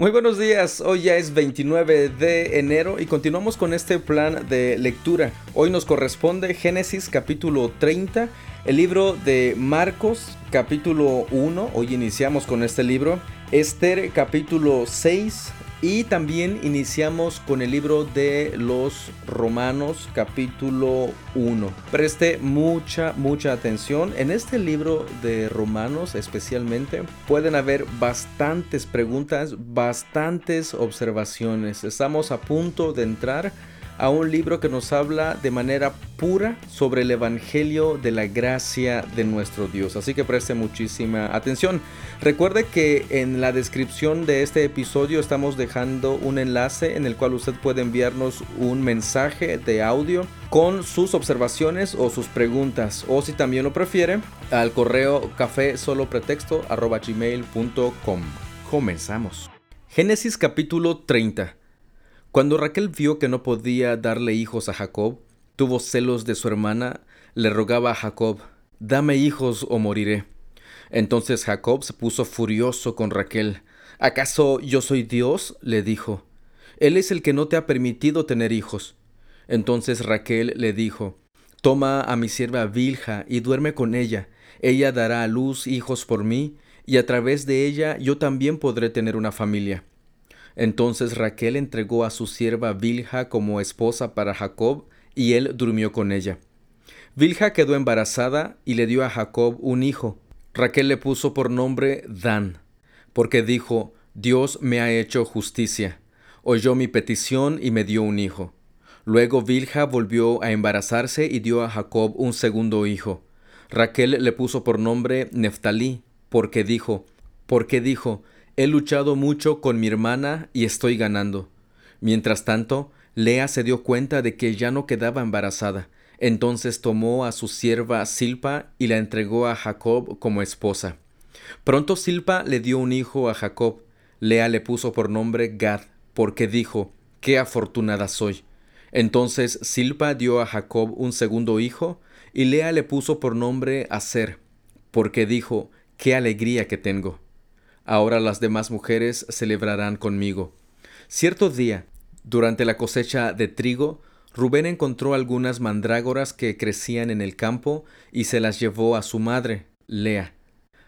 Muy buenos días, hoy ya es 29 de enero y continuamos con este plan de lectura. Hoy nos corresponde Génesis capítulo 30, el libro de Marcos capítulo 1, hoy iniciamos con este libro, Esther capítulo 6, y también iniciamos con el libro de los Romanos capítulo 1. Preste mucha, mucha atención. En este libro de Romanos especialmente pueden haber bastantes preguntas, bastantes observaciones. Estamos a punto de entrar a un libro que nos habla de manera pura sobre el Evangelio de la gracia de nuestro Dios. Así que preste muchísima atención. Recuerde que en la descripción de este episodio estamos dejando un enlace en el cual usted puede enviarnos un mensaje de audio con sus observaciones o sus preguntas o si también lo prefiere al correo café solo pretexto gmail.com. Comenzamos. Génesis capítulo 30. Cuando Raquel vio que no podía darle hijos a Jacob, tuvo celos de su hermana, le rogaba a Jacob, Dame hijos o moriré. Entonces Jacob se puso furioso con Raquel. ¿Acaso yo soy Dios? le dijo. Él es el que no te ha permitido tener hijos. Entonces Raquel le dijo, Toma a mi sierva Vilja y duerme con ella. Ella dará a luz hijos por mí, y a través de ella yo también podré tener una familia. Entonces Raquel entregó a su sierva Vilja como esposa para Jacob, y él durmió con ella. Vilja quedó embarazada y le dio a Jacob un hijo. Raquel le puso por nombre Dan, porque dijo, Dios me ha hecho justicia. Oyó mi petición y me dio un hijo. Luego Vilja volvió a embarazarse y dio a Jacob un segundo hijo. Raquel le puso por nombre Neftalí, porque dijo, porque dijo, He luchado mucho con mi hermana y estoy ganando. Mientras tanto, Lea se dio cuenta de que ya no quedaba embarazada. Entonces tomó a su sierva Silpa y la entregó a Jacob como esposa. Pronto Silpa le dio un hijo a Jacob. Lea le puso por nombre Gad, porque dijo, Qué afortunada soy. Entonces Silpa dio a Jacob un segundo hijo, y Lea le puso por nombre Aser, porque dijo, Qué alegría que tengo. Ahora las demás mujeres celebrarán conmigo. Cierto día, durante la cosecha de trigo, Rubén encontró algunas mandrágoras que crecían en el campo y se las llevó a su madre, Lea.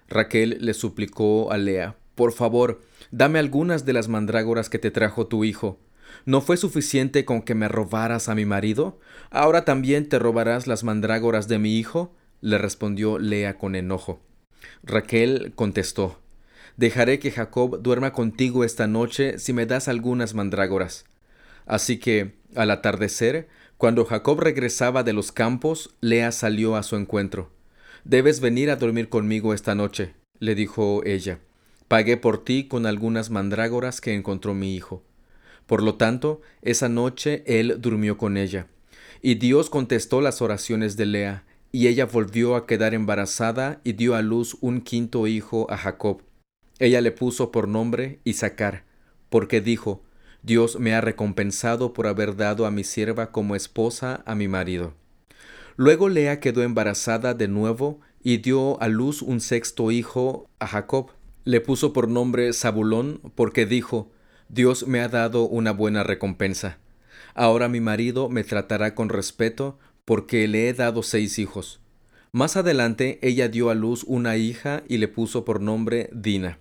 Raquel le suplicó a Lea, por favor, dame algunas de las mandrágoras que te trajo tu hijo. ¿No fue suficiente con que me robaras a mi marido? ¿Ahora también te robarás las mandrágoras de mi hijo? le respondió Lea con enojo. Raquel contestó, Dejaré que Jacob duerma contigo esta noche si me das algunas mandrágoras. Así que, al atardecer, cuando Jacob regresaba de los campos, Lea salió a su encuentro. Debes venir a dormir conmigo esta noche, le dijo ella. Pagué por ti con algunas mandrágoras que encontró mi hijo. Por lo tanto, esa noche él durmió con ella. Y Dios contestó las oraciones de Lea, y ella volvió a quedar embarazada y dio a luz un quinto hijo a Jacob. Ella le puso por nombre Isaacar, porque dijo, Dios me ha recompensado por haber dado a mi sierva como esposa a mi marido. Luego Lea quedó embarazada de nuevo y dio a luz un sexto hijo a Jacob. Le puso por nombre Zabulón, porque dijo, Dios me ha dado una buena recompensa. Ahora mi marido me tratará con respeto, porque le he dado seis hijos. Más adelante ella dio a luz una hija y le puso por nombre Dina.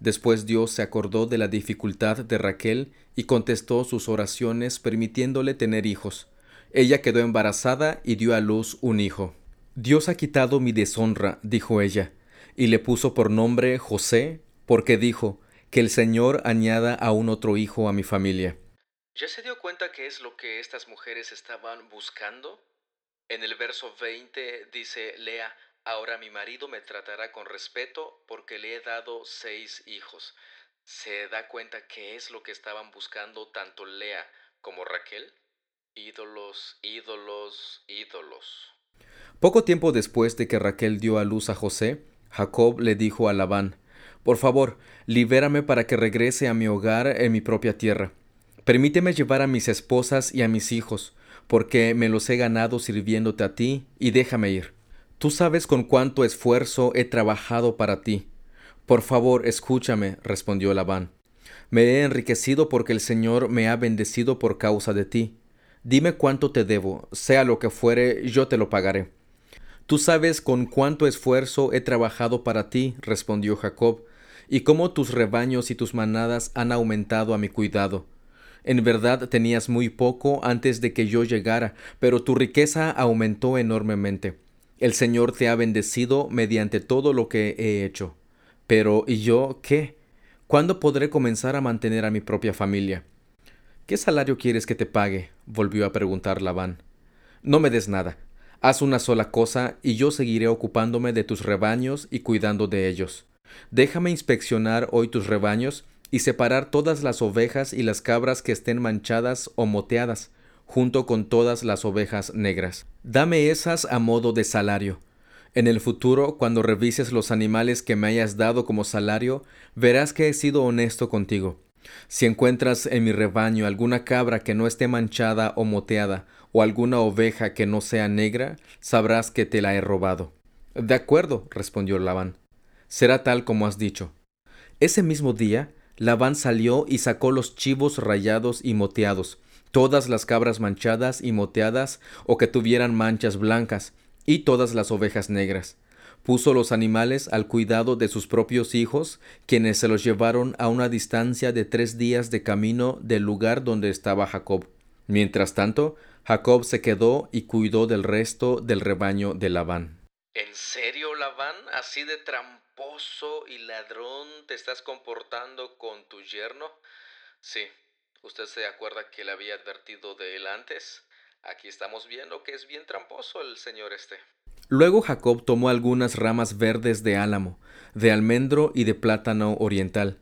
Después Dios se acordó de la dificultad de Raquel y contestó sus oraciones permitiéndole tener hijos. Ella quedó embarazada y dio a luz un hijo. Dios ha quitado mi deshonra, dijo ella, y le puso por nombre José, porque dijo, que el Señor añada a un otro hijo a mi familia. ¿Ya se dio cuenta qué es lo que estas mujeres estaban buscando? En el verso 20 dice Lea, Ahora mi marido me tratará con respeto porque le he dado seis hijos. ¿Se da cuenta qué es lo que estaban buscando tanto Lea como Raquel? Ídolos, ídolos, ídolos. Poco tiempo después de que Raquel dio a luz a José, Jacob le dijo a Labán, Por favor, libérame para que regrese a mi hogar en mi propia tierra. Permíteme llevar a mis esposas y a mis hijos, porque me los he ganado sirviéndote a ti, y déjame ir. Tú sabes con cuánto esfuerzo he trabajado para ti. Por favor, escúchame, respondió Labán. Me he enriquecido porque el Señor me ha bendecido por causa de ti. Dime cuánto te debo, sea lo que fuere, yo te lo pagaré. Tú sabes con cuánto esfuerzo he trabajado para ti, respondió Jacob, y cómo tus rebaños y tus manadas han aumentado a mi cuidado. En verdad tenías muy poco antes de que yo llegara, pero tu riqueza aumentó enormemente. El Señor te ha bendecido mediante todo lo que he hecho. Pero ¿y yo qué? ¿Cuándo podré comenzar a mantener a mi propia familia? ¿Qué salario quieres que te pague? volvió a preguntar Labán. No me des nada. Haz una sola cosa y yo seguiré ocupándome de tus rebaños y cuidando de ellos. Déjame inspeccionar hoy tus rebaños y separar todas las ovejas y las cabras que estén manchadas o moteadas, junto con todas las ovejas negras. Dame esas a modo de salario. En el futuro, cuando revises los animales que me hayas dado como salario, verás que he sido honesto contigo. Si encuentras en mi rebaño alguna cabra que no esté manchada o moteada, o alguna oveja que no sea negra, sabrás que te la he robado. De acuerdo, respondió Labán. Será tal como has dicho. Ese mismo día, Labán salió y sacó los chivos rayados y moteados, todas las cabras manchadas y moteadas o que tuvieran manchas blancas, y todas las ovejas negras. Puso los animales al cuidado de sus propios hijos, quienes se los llevaron a una distancia de tres días de camino del lugar donde estaba Jacob. Mientras tanto, Jacob se quedó y cuidó del resto del rebaño de Labán. ¿En serio, Labán? ¿Así de tramposo y ladrón te estás comportando con tu yerno? Sí. ¿Usted se acuerda que le había advertido de él antes? Aquí estamos viendo que es bien tramposo el señor este. Luego Jacob tomó algunas ramas verdes de álamo, de almendro y de plátano oriental,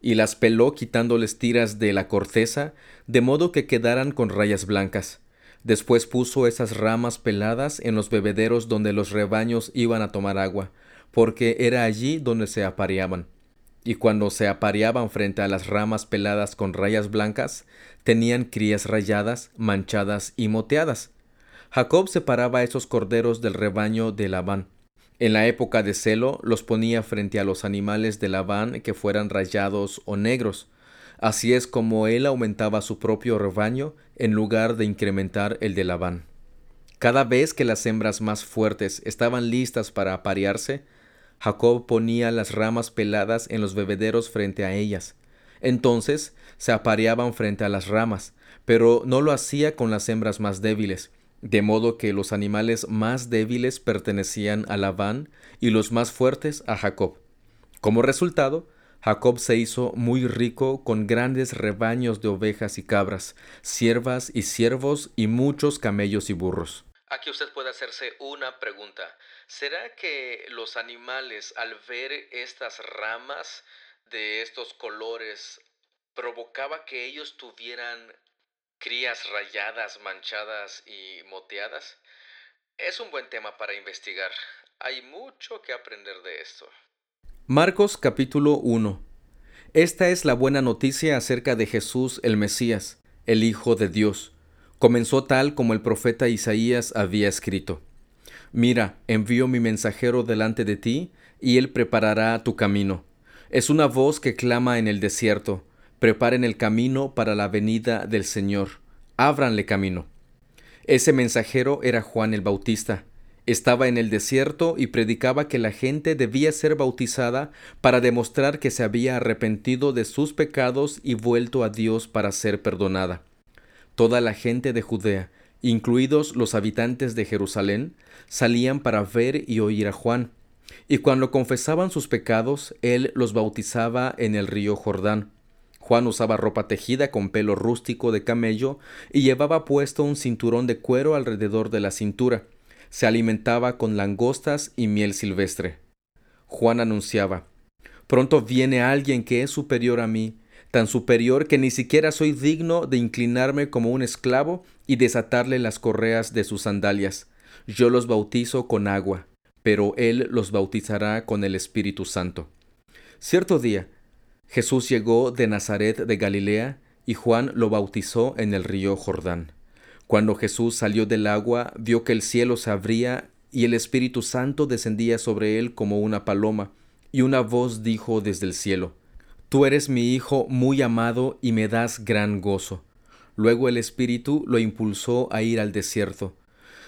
y las peló quitándoles tiras de la corteza, de modo que quedaran con rayas blancas. Después puso esas ramas peladas en los bebederos donde los rebaños iban a tomar agua, porque era allí donde se apareaban. Y cuando se apareaban frente a las ramas peladas con rayas blancas, tenían crías rayadas, manchadas y moteadas. Jacob separaba esos corderos del rebaño de Labán. En la época de celo los ponía frente a los animales de Labán que fueran rayados o negros. Así es como él aumentaba su propio rebaño en lugar de incrementar el de Labán. Cada vez que las hembras más fuertes estaban listas para aparearse, Jacob ponía las ramas peladas en los bebederos frente a ellas. Entonces se apareaban frente a las ramas, pero no lo hacía con las hembras más débiles, de modo que los animales más débiles pertenecían a Labán y los más fuertes a Jacob. Como resultado, Jacob se hizo muy rico con grandes rebaños de ovejas y cabras, siervas y siervos y muchos camellos y burros. Aquí usted puede hacerse una pregunta. ¿Será que los animales al ver estas ramas de estos colores provocaba que ellos tuvieran crías rayadas, manchadas y moteadas? Es un buen tema para investigar. Hay mucho que aprender de esto. Marcos capítulo 1 Esta es la buena noticia acerca de Jesús el Mesías, el Hijo de Dios. Comenzó tal como el profeta Isaías había escrito. Mira, envío mi mensajero delante de ti, y él preparará tu camino. Es una voz que clama en el desierto, preparen el camino para la venida del Señor, ábranle camino. Ese mensajero era Juan el Bautista. Estaba en el desierto y predicaba que la gente debía ser bautizada para demostrar que se había arrepentido de sus pecados y vuelto a Dios para ser perdonada. Toda la gente de Judea, incluidos los habitantes de Jerusalén, salían para ver y oír a Juan. Y cuando confesaban sus pecados, él los bautizaba en el río Jordán. Juan usaba ropa tejida con pelo rústico de camello y llevaba puesto un cinturón de cuero alrededor de la cintura. Se alimentaba con langostas y miel silvestre. Juan anunciaba, Pronto viene alguien que es superior a mí, tan superior que ni siquiera soy digno de inclinarme como un esclavo y desatarle las correas de sus sandalias. Yo los bautizo con agua, pero Él los bautizará con el Espíritu Santo. Cierto día, Jesús llegó de Nazaret de Galilea y Juan lo bautizó en el río Jordán. Cuando Jesús salió del agua, vio que el cielo se abría y el Espíritu Santo descendía sobre él como una paloma, y una voz dijo desde el cielo, Tú eres mi Hijo muy amado y me das gran gozo. Luego el Espíritu lo impulsó a ir al desierto,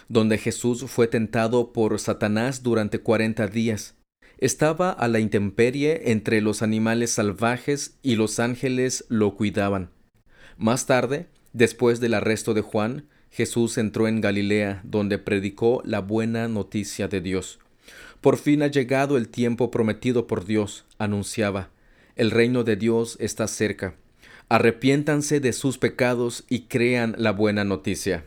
donde Jesús fue tentado por Satanás durante cuarenta días. Estaba a la intemperie entre los animales salvajes y los ángeles lo cuidaban. Más tarde, después del arresto de Juan, Jesús entró en Galilea, donde predicó la buena noticia de Dios. Por fin ha llegado el tiempo prometido por Dios, anunciaba. El reino de Dios está cerca. Arrepiéntanse de sus pecados y crean la buena noticia.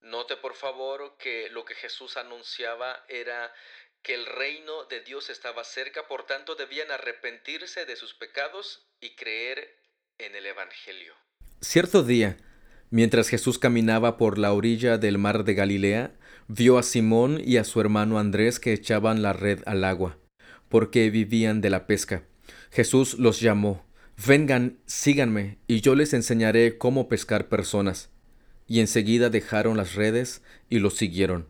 Note por favor que lo que Jesús anunciaba era que el reino de Dios estaba cerca, por tanto debían arrepentirse de sus pecados y creer en el Evangelio. Cierto día, mientras Jesús caminaba por la orilla del mar de Galilea, vio a Simón y a su hermano Andrés que echaban la red al agua, porque vivían de la pesca. Jesús los llamó, Vengan, síganme, y yo les enseñaré cómo pescar personas. Y enseguida dejaron las redes y los siguieron.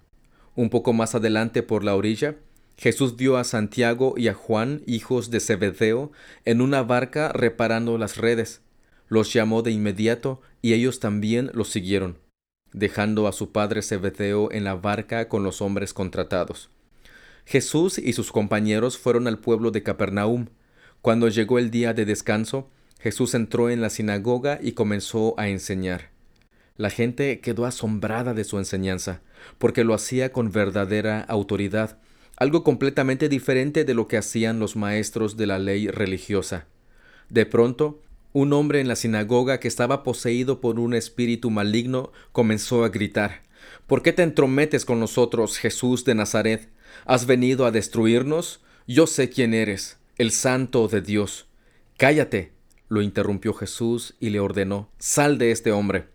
Un poco más adelante por la orilla, Jesús vio a Santiago y a Juan, hijos de Zebedeo, en una barca reparando las redes. Los llamó de inmediato y ellos también los siguieron, dejando a su padre Zebedeo en la barca con los hombres contratados. Jesús y sus compañeros fueron al pueblo de Capernaum. Cuando llegó el día de descanso, Jesús entró en la sinagoga y comenzó a enseñar. La gente quedó asombrada de su enseñanza, porque lo hacía con verdadera autoridad, algo completamente diferente de lo que hacían los maestros de la ley religiosa. De pronto, un hombre en la sinagoga que estaba poseído por un espíritu maligno comenzó a gritar ¿Por qué te entrometes con nosotros, Jesús de Nazaret? ¿Has venido a destruirnos? Yo sé quién eres, el santo de Dios. Cállate, lo interrumpió Jesús y le ordenó Sal de este hombre.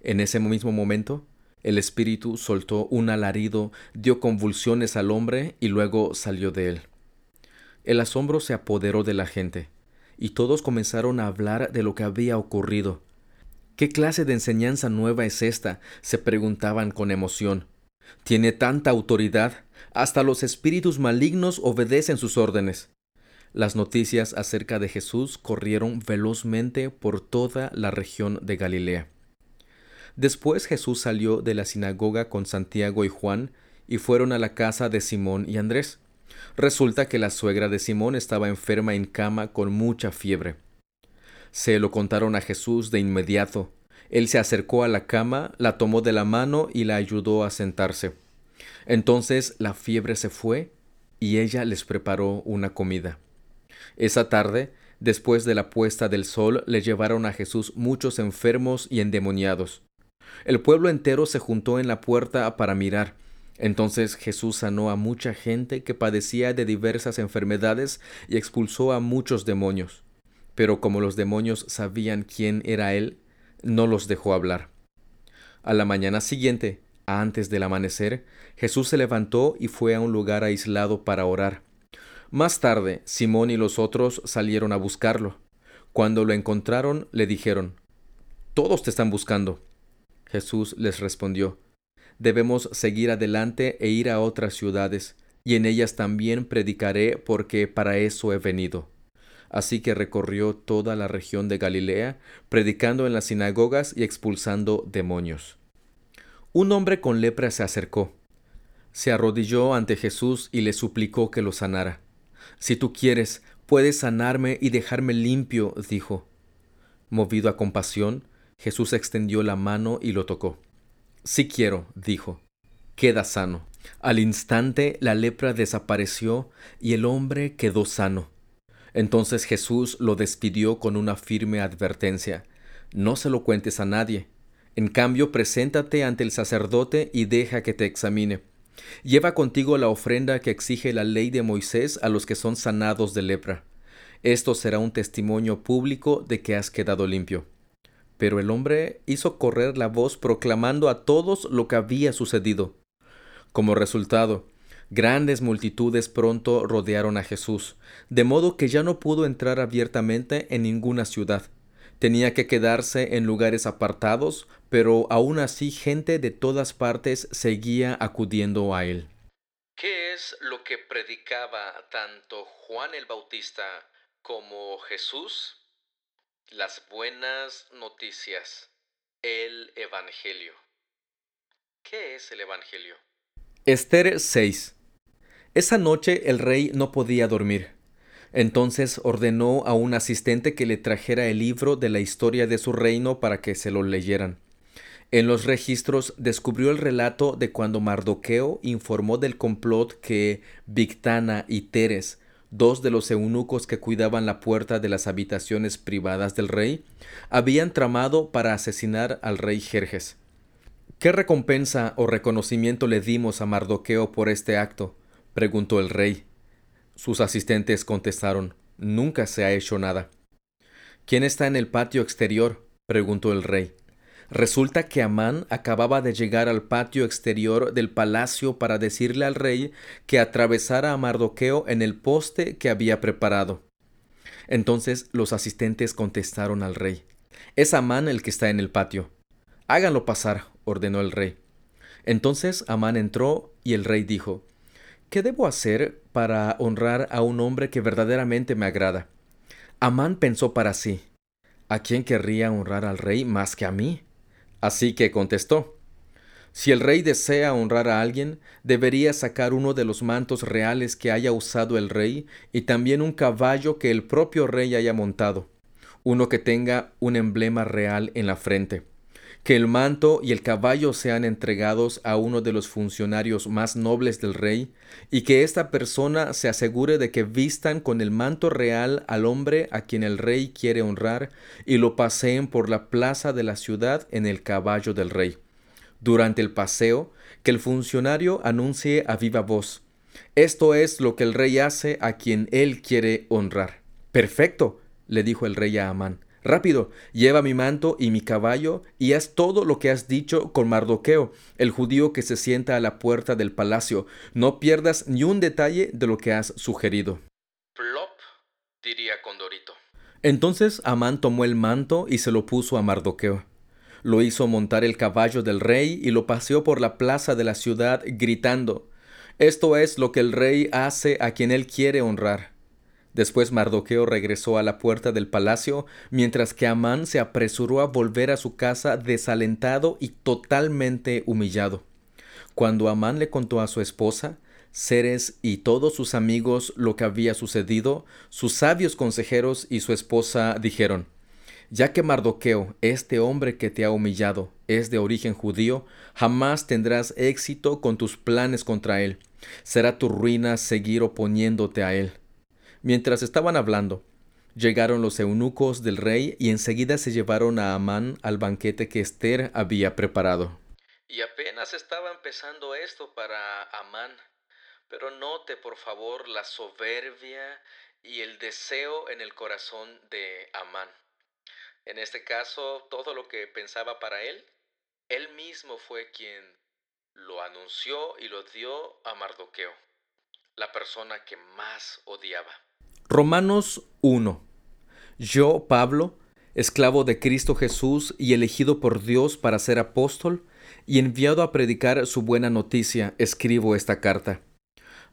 En ese mismo momento, el espíritu soltó un alarido, dio convulsiones al hombre y luego salió de él. El asombro se apoderó de la gente, y todos comenzaron a hablar de lo que había ocurrido. ¿Qué clase de enseñanza nueva es esta? se preguntaban con emoción. Tiene tanta autoridad, hasta los espíritus malignos obedecen sus órdenes. Las noticias acerca de Jesús corrieron velozmente por toda la región de Galilea. Después Jesús salió de la sinagoga con Santiago y Juan y fueron a la casa de Simón y Andrés. Resulta que la suegra de Simón estaba enferma en cama con mucha fiebre. Se lo contaron a Jesús de inmediato. Él se acercó a la cama, la tomó de la mano y la ayudó a sentarse. Entonces la fiebre se fue y ella les preparó una comida. Esa tarde, después de la puesta del sol, le llevaron a Jesús muchos enfermos y endemoniados. El pueblo entero se juntó en la puerta para mirar. Entonces Jesús sanó a mucha gente que padecía de diversas enfermedades y expulsó a muchos demonios. Pero como los demonios sabían quién era Él, no los dejó hablar. A la mañana siguiente, antes del amanecer, Jesús se levantó y fue a un lugar aislado para orar. Más tarde, Simón y los otros salieron a buscarlo. Cuando lo encontraron, le dijeron, Todos te están buscando. Jesús les respondió, Debemos seguir adelante e ir a otras ciudades, y en ellas también predicaré porque para eso he venido. Así que recorrió toda la región de Galilea, predicando en las sinagogas y expulsando demonios. Un hombre con lepra se acercó, se arrodilló ante Jesús y le suplicó que lo sanara. Si tú quieres, puedes sanarme y dejarme limpio, dijo. Movido a compasión, Jesús extendió la mano y lo tocó. Sí quiero, dijo. Queda sano. Al instante la lepra desapareció y el hombre quedó sano. Entonces Jesús lo despidió con una firme advertencia. No se lo cuentes a nadie. En cambio, preséntate ante el sacerdote y deja que te examine. Lleva contigo la ofrenda que exige la ley de Moisés a los que son sanados de lepra. Esto será un testimonio público de que has quedado limpio. Pero el hombre hizo correr la voz proclamando a todos lo que había sucedido. Como resultado, grandes multitudes pronto rodearon a Jesús, de modo que ya no pudo entrar abiertamente en ninguna ciudad. Tenía que quedarse en lugares apartados, pero aún así gente de todas partes seguía acudiendo a él. ¿Qué es lo que predicaba tanto Juan el Bautista como Jesús, las buenas noticias, el Evangelio. ¿Qué es el Evangelio? Esther 6. Esa noche el rey no podía dormir. Entonces ordenó a un asistente que le trajera el libro de la historia de su reino para que se lo leyeran. En los registros descubrió el relato de cuando Mardoqueo informó del complot que Victana y Teres, dos de los eunucos que cuidaban la puerta de las habitaciones privadas del rey, habían tramado para asesinar al rey Jerjes. ¿Qué recompensa o reconocimiento le dimos a Mardoqueo por este acto? preguntó el rey. Sus asistentes contestaron Nunca se ha hecho nada. ¿Quién está en el patio exterior? preguntó el rey. Resulta que Amán acababa de llegar al patio exterior del palacio para decirle al rey que atravesara a Mardoqueo en el poste que había preparado. Entonces los asistentes contestaron al rey Es Amán el que está en el patio. Háganlo pasar, ordenó el rey. Entonces Amán entró y el rey dijo ¿Qué debo hacer para honrar a un hombre que verdaderamente me agrada? Amán pensó para sí ¿A quién querría honrar al rey más que a mí? Así que contestó, si el rey desea honrar a alguien, debería sacar uno de los mantos reales que haya usado el rey y también un caballo que el propio rey haya montado, uno que tenga un emblema real en la frente que el manto y el caballo sean entregados a uno de los funcionarios más nobles del rey, y que esta persona se asegure de que vistan con el manto real al hombre a quien el rey quiere honrar, y lo paseen por la plaza de la ciudad en el caballo del rey. Durante el paseo, que el funcionario anuncie a viva voz. Esto es lo que el rey hace a quien él quiere honrar. Perfecto, le dijo el rey a Amán. Rápido, lleva mi manto y mi caballo y haz todo lo que has dicho con Mardoqueo, el judío que se sienta a la puerta del palacio. No pierdas ni un detalle de lo que has sugerido. Plop, diría Condorito. Entonces Amán tomó el manto y se lo puso a Mardoqueo. Lo hizo montar el caballo del rey y lo paseó por la plaza de la ciudad gritando Esto es lo que el rey hace a quien él quiere honrar. Después Mardoqueo regresó a la puerta del palacio, mientras que Amán se apresuró a volver a su casa desalentado y totalmente humillado. Cuando Amán le contó a su esposa, Ceres y todos sus amigos lo que había sucedido, sus sabios consejeros y su esposa dijeron, ya que Mardoqueo, este hombre que te ha humillado, es de origen judío, jamás tendrás éxito con tus planes contra él. Será tu ruina seguir oponiéndote a él. Mientras estaban hablando, llegaron los eunucos del rey y enseguida se llevaron a Amán al banquete que Esther había preparado. Y apenas estaba empezando esto para Amán. Pero note por favor la soberbia y el deseo en el corazón de Amán. En este caso, todo lo que pensaba para él, él mismo fue quien lo anunció y lo dio a Mardoqueo, la persona que más odiaba. Romanos 1. Yo, Pablo, esclavo de Cristo Jesús y elegido por Dios para ser apóstol y enviado a predicar su buena noticia, escribo esta carta.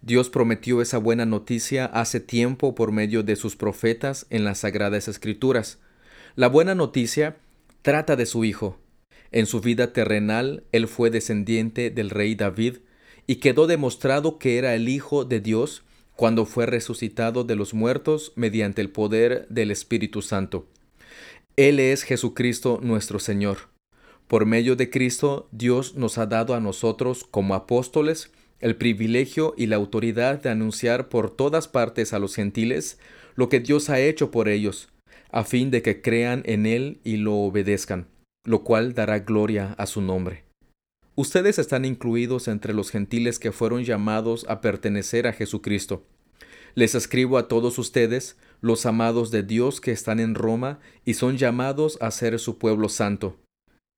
Dios prometió esa buena noticia hace tiempo por medio de sus profetas en las sagradas escrituras. La buena noticia trata de su Hijo. En su vida terrenal, él fue descendiente del rey David, y quedó demostrado que era el Hijo de Dios cuando fue resucitado de los muertos mediante el poder del Espíritu Santo. Él es Jesucristo nuestro Señor. Por medio de Cristo, Dios nos ha dado a nosotros, como apóstoles, el privilegio y la autoridad de anunciar por todas partes a los gentiles lo que Dios ha hecho por ellos, a fin de que crean en Él y lo obedezcan, lo cual dará gloria a su nombre. Ustedes están incluidos entre los gentiles que fueron llamados a pertenecer a Jesucristo. Les escribo a todos ustedes, los amados de Dios que están en Roma y son llamados a ser su pueblo santo.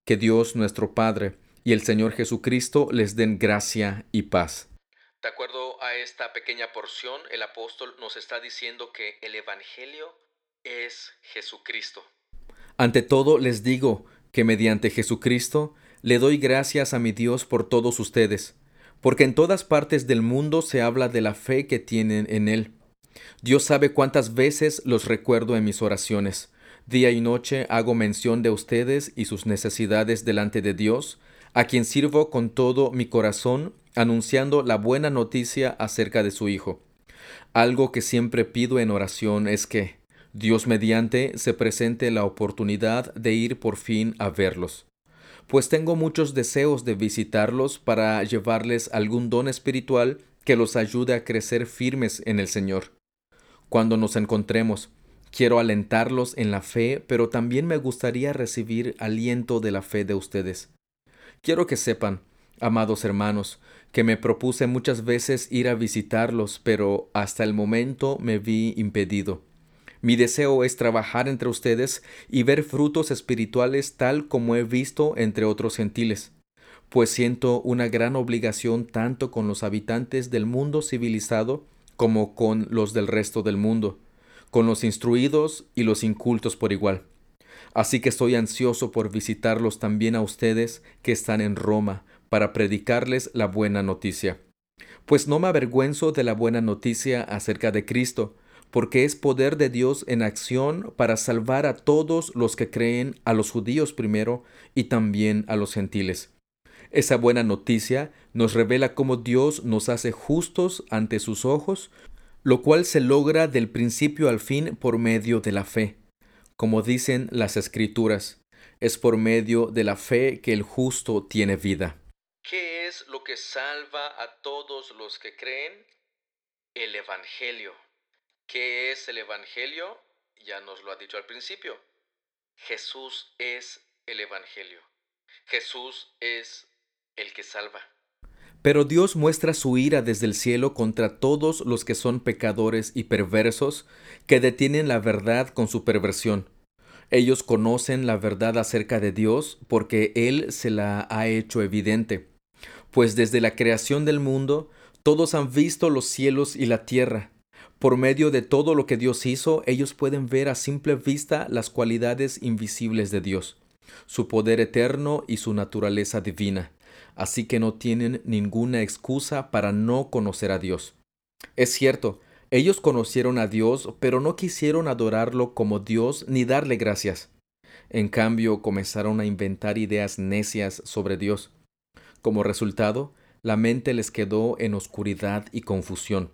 Que Dios nuestro Padre y el Señor Jesucristo les den gracia y paz. De acuerdo a esta pequeña porción, el apóstol nos está diciendo que el Evangelio es Jesucristo. Ante todo les digo que mediante Jesucristo le doy gracias a mi Dios por todos ustedes, porque en todas partes del mundo se habla de la fe que tienen en Él. Dios sabe cuántas veces los recuerdo en mis oraciones. Día y noche hago mención de ustedes y sus necesidades delante de Dios, a quien sirvo con todo mi corazón, anunciando la buena noticia acerca de su Hijo. Algo que siempre pido en oración es que, Dios mediante, se presente la oportunidad de ir por fin a verlos pues tengo muchos deseos de visitarlos para llevarles algún don espiritual que los ayude a crecer firmes en el Señor. Cuando nos encontremos, quiero alentarlos en la fe, pero también me gustaría recibir aliento de la fe de ustedes. Quiero que sepan, amados hermanos, que me propuse muchas veces ir a visitarlos, pero hasta el momento me vi impedido. Mi deseo es trabajar entre ustedes y ver frutos espirituales tal como he visto entre otros gentiles, pues siento una gran obligación tanto con los habitantes del mundo civilizado como con los del resto del mundo, con los instruidos y los incultos por igual. Así que estoy ansioso por visitarlos también a ustedes que están en Roma, para predicarles la buena noticia. Pues no me avergüenzo de la buena noticia acerca de Cristo, porque es poder de Dios en acción para salvar a todos los que creen, a los judíos primero y también a los gentiles. Esa buena noticia nos revela cómo Dios nos hace justos ante sus ojos, lo cual se logra del principio al fin por medio de la fe. Como dicen las escrituras, es por medio de la fe que el justo tiene vida. ¿Qué es lo que salva a todos los que creen? El Evangelio. ¿Qué es el Evangelio? Ya nos lo ha dicho al principio. Jesús es el Evangelio. Jesús es el que salva. Pero Dios muestra su ira desde el cielo contra todos los que son pecadores y perversos, que detienen la verdad con su perversión. Ellos conocen la verdad acerca de Dios porque Él se la ha hecho evidente. Pues desde la creación del mundo, todos han visto los cielos y la tierra, por medio de todo lo que Dios hizo, ellos pueden ver a simple vista las cualidades invisibles de Dios, su poder eterno y su naturaleza divina, así que no tienen ninguna excusa para no conocer a Dios. Es cierto, ellos conocieron a Dios, pero no quisieron adorarlo como Dios ni darle gracias. En cambio, comenzaron a inventar ideas necias sobre Dios. Como resultado, la mente les quedó en oscuridad y confusión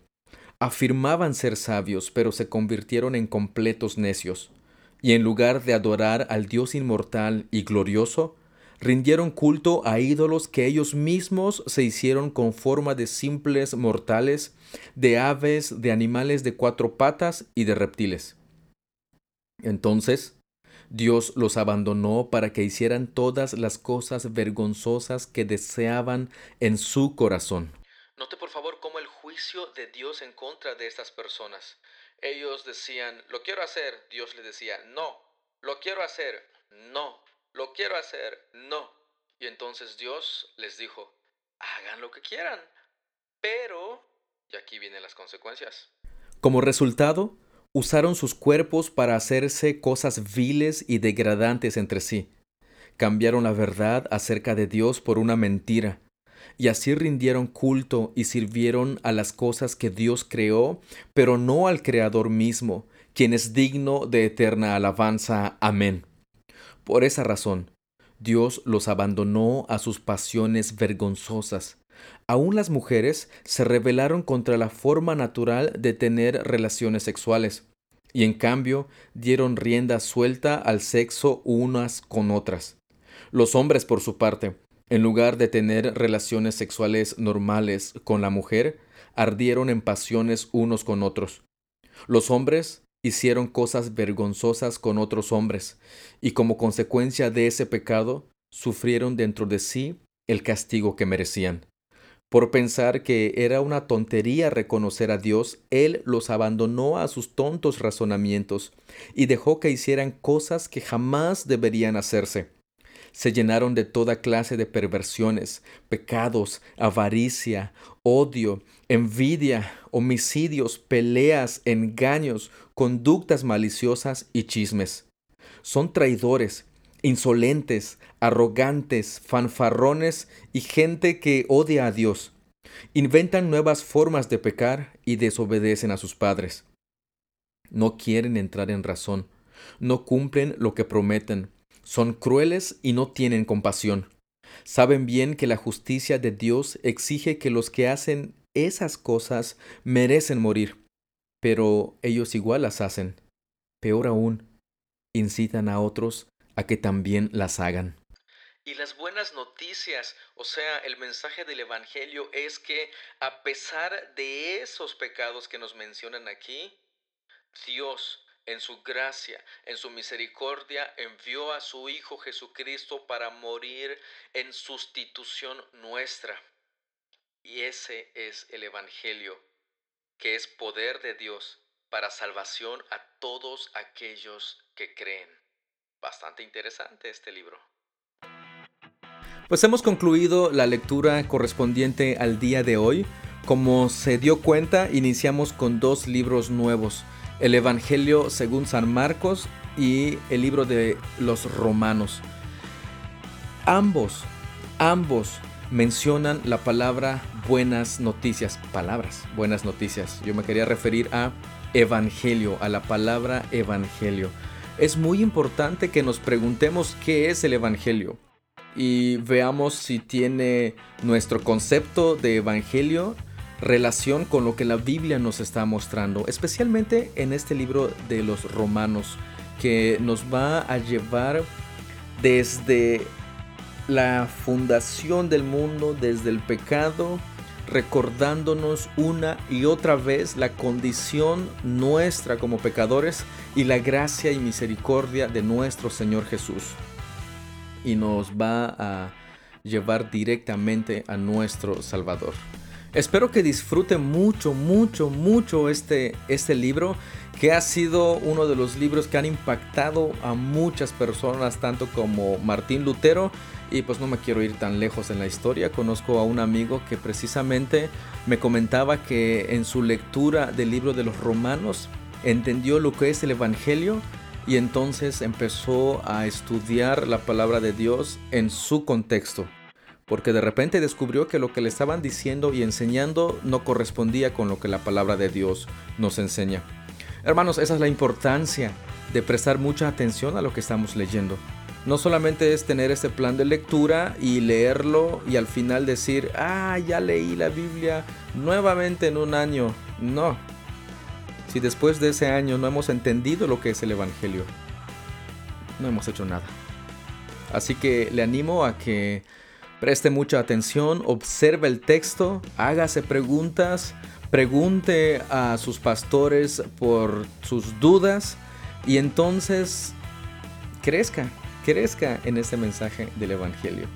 afirmaban ser sabios, pero se convirtieron en completos necios, y en lugar de adorar al Dios inmortal y glorioso, rindieron culto a ídolos que ellos mismos se hicieron con forma de simples mortales, de aves, de animales de cuatro patas y de reptiles. Entonces, Dios los abandonó para que hicieran todas las cosas vergonzosas que deseaban en su corazón. Note por favor cómo el juicio de Dios en contra de estas personas. Ellos decían, lo quiero hacer. Dios les decía, no. Lo quiero hacer. No. Lo quiero hacer. No. Y entonces Dios les dijo, hagan lo que quieran. Pero, y aquí vienen las consecuencias. Como resultado, usaron sus cuerpos para hacerse cosas viles y degradantes entre sí. Cambiaron la verdad acerca de Dios por una mentira y así rindieron culto y sirvieron a las cosas que Dios creó, pero no al Creador mismo, quien es digno de eterna alabanza. Amén. Por esa razón, Dios los abandonó a sus pasiones vergonzosas. Aún las mujeres se rebelaron contra la forma natural de tener relaciones sexuales, y en cambio dieron rienda suelta al sexo unas con otras. Los hombres, por su parte, en lugar de tener relaciones sexuales normales con la mujer, ardieron en pasiones unos con otros. Los hombres hicieron cosas vergonzosas con otros hombres, y como consecuencia de ese pecado, sufrieron dentro de sí el castigo que merecían. Por pensar que era una tontería reconocer a Dios, Él los abandonó a sus tontos razonamientos y dejó que hicieran cosas que jamás deberían hacerse se llenaron de toda clase de perversiones, pecados, avaricia, odio, envidia, homicidios, peleas, engaños, conductas maliciosas y chismes. Son traidores, insolentes, arrogantes, fanfarrones y gente que odia a Dios. Inventan nuevas formas de pecar y desobedecen a sus padres. no quieren entrar en razón, no cumplen lo que prometen, son crueles y no tienen compasión. Saben bien que la justicia de Dios exige que los que hacen esas cosas merecen morir, pero ellos igual las hacen. Peor aún, incitan a otros a que también las hagan. Y las buenas noticias, o sea, el mensaje del Evangelio es que a pesar de esos pecados que nos mencionan aquí, Dios en su gracia, en su misericordia, envió a su Hijo Jesucristo para morir en sustitución nuestra. Y ese es el Evangelio, que es poder de Dios para salvación a todos aquellos que creen. Bastante interesante este libro. Pues hemos concluido la lectura correspondiente al día de hoy. Como se dio cuenta, iniciamos con dos libros nuevos el Evangelio según San Marcos y el libro de los Romanos. Ambos, ambos mencionan la palabra buenas noticias, palabras, buenas noticias. Yo me quería referir a Evangelio, a la palabra Evangelio. Es muy importante que nos preguntemos qué es el Evangelio y veamos si tiene nuestro concepto de Evangelio relación con lo que la Biblia nos está mostrando, especialmente en este libro de los romanos, que nos va a llevar desde la fundación del mundo, desde el pecado, recordándonos una y otra vez la condición nuestra como pecadores y la gracia y misericordia de nuestro Señor Jesús. Y nos va a llevar directamente a nuestro Salvador. Espero que disfruten mucho, mucho, mucho este, este libro, que ha sido uno de los libros que han impactado a muchas personas, tanto como Martín Lutero. Y pues no me quiero ir tan lejos en la historia. Conozco a un amigo que precisamente me comentaba que en su lectura del libro de los romanos entendió lo que es el Evangelio y entonces empezó a estudiar la palabra de Dios en su contexto porque de repente descubrió que lo que le estaban diciendo y enseñando no correspondía con lo que la palabra de Dios nos enseña. Hermanos, esa es la importancia de prestar mucha atención a lo que estamos leyendo. No solamente es tener este plan de lectura y leerlo y al final decir, ah, ya leí la Biblia nuevamente en un año. No. Si después de ese año no hemos entendido lo que es el Evangelio, no hemos hecho nada. Así que le animo a que Preste mucha atención, observe el texto, hágase preguntas, pregunte a sus pastores por sus dudas y entonces crezca, crezca en este mensaje del Evangelio.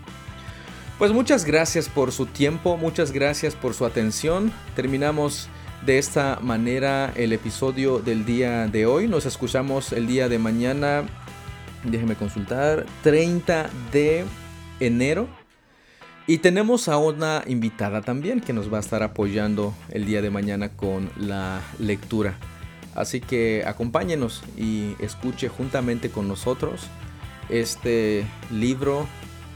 Pues muchas gracias por su tiempo, muchas gracias por su atención. Terminamos de esta manera el episodio del día de hoy. Nos escuchamos el día de mañana, déjeme consultar, 30 de enero y tenemos a una invitada también que nos va a estar apoyando el día de mañana con la lectura. Así que acompáñenos y escuche juntamente con nosotros este libro,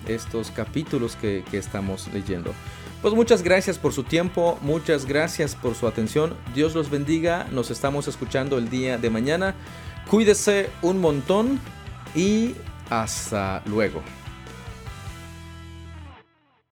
estos capítulos que, estamos leyendo. Pues muchas gracias por su tiempo, muchas gracias por su atención. Dios los bendiga, nos estamos escuchando el día de mañana. Cuídese un montón y hasta luego.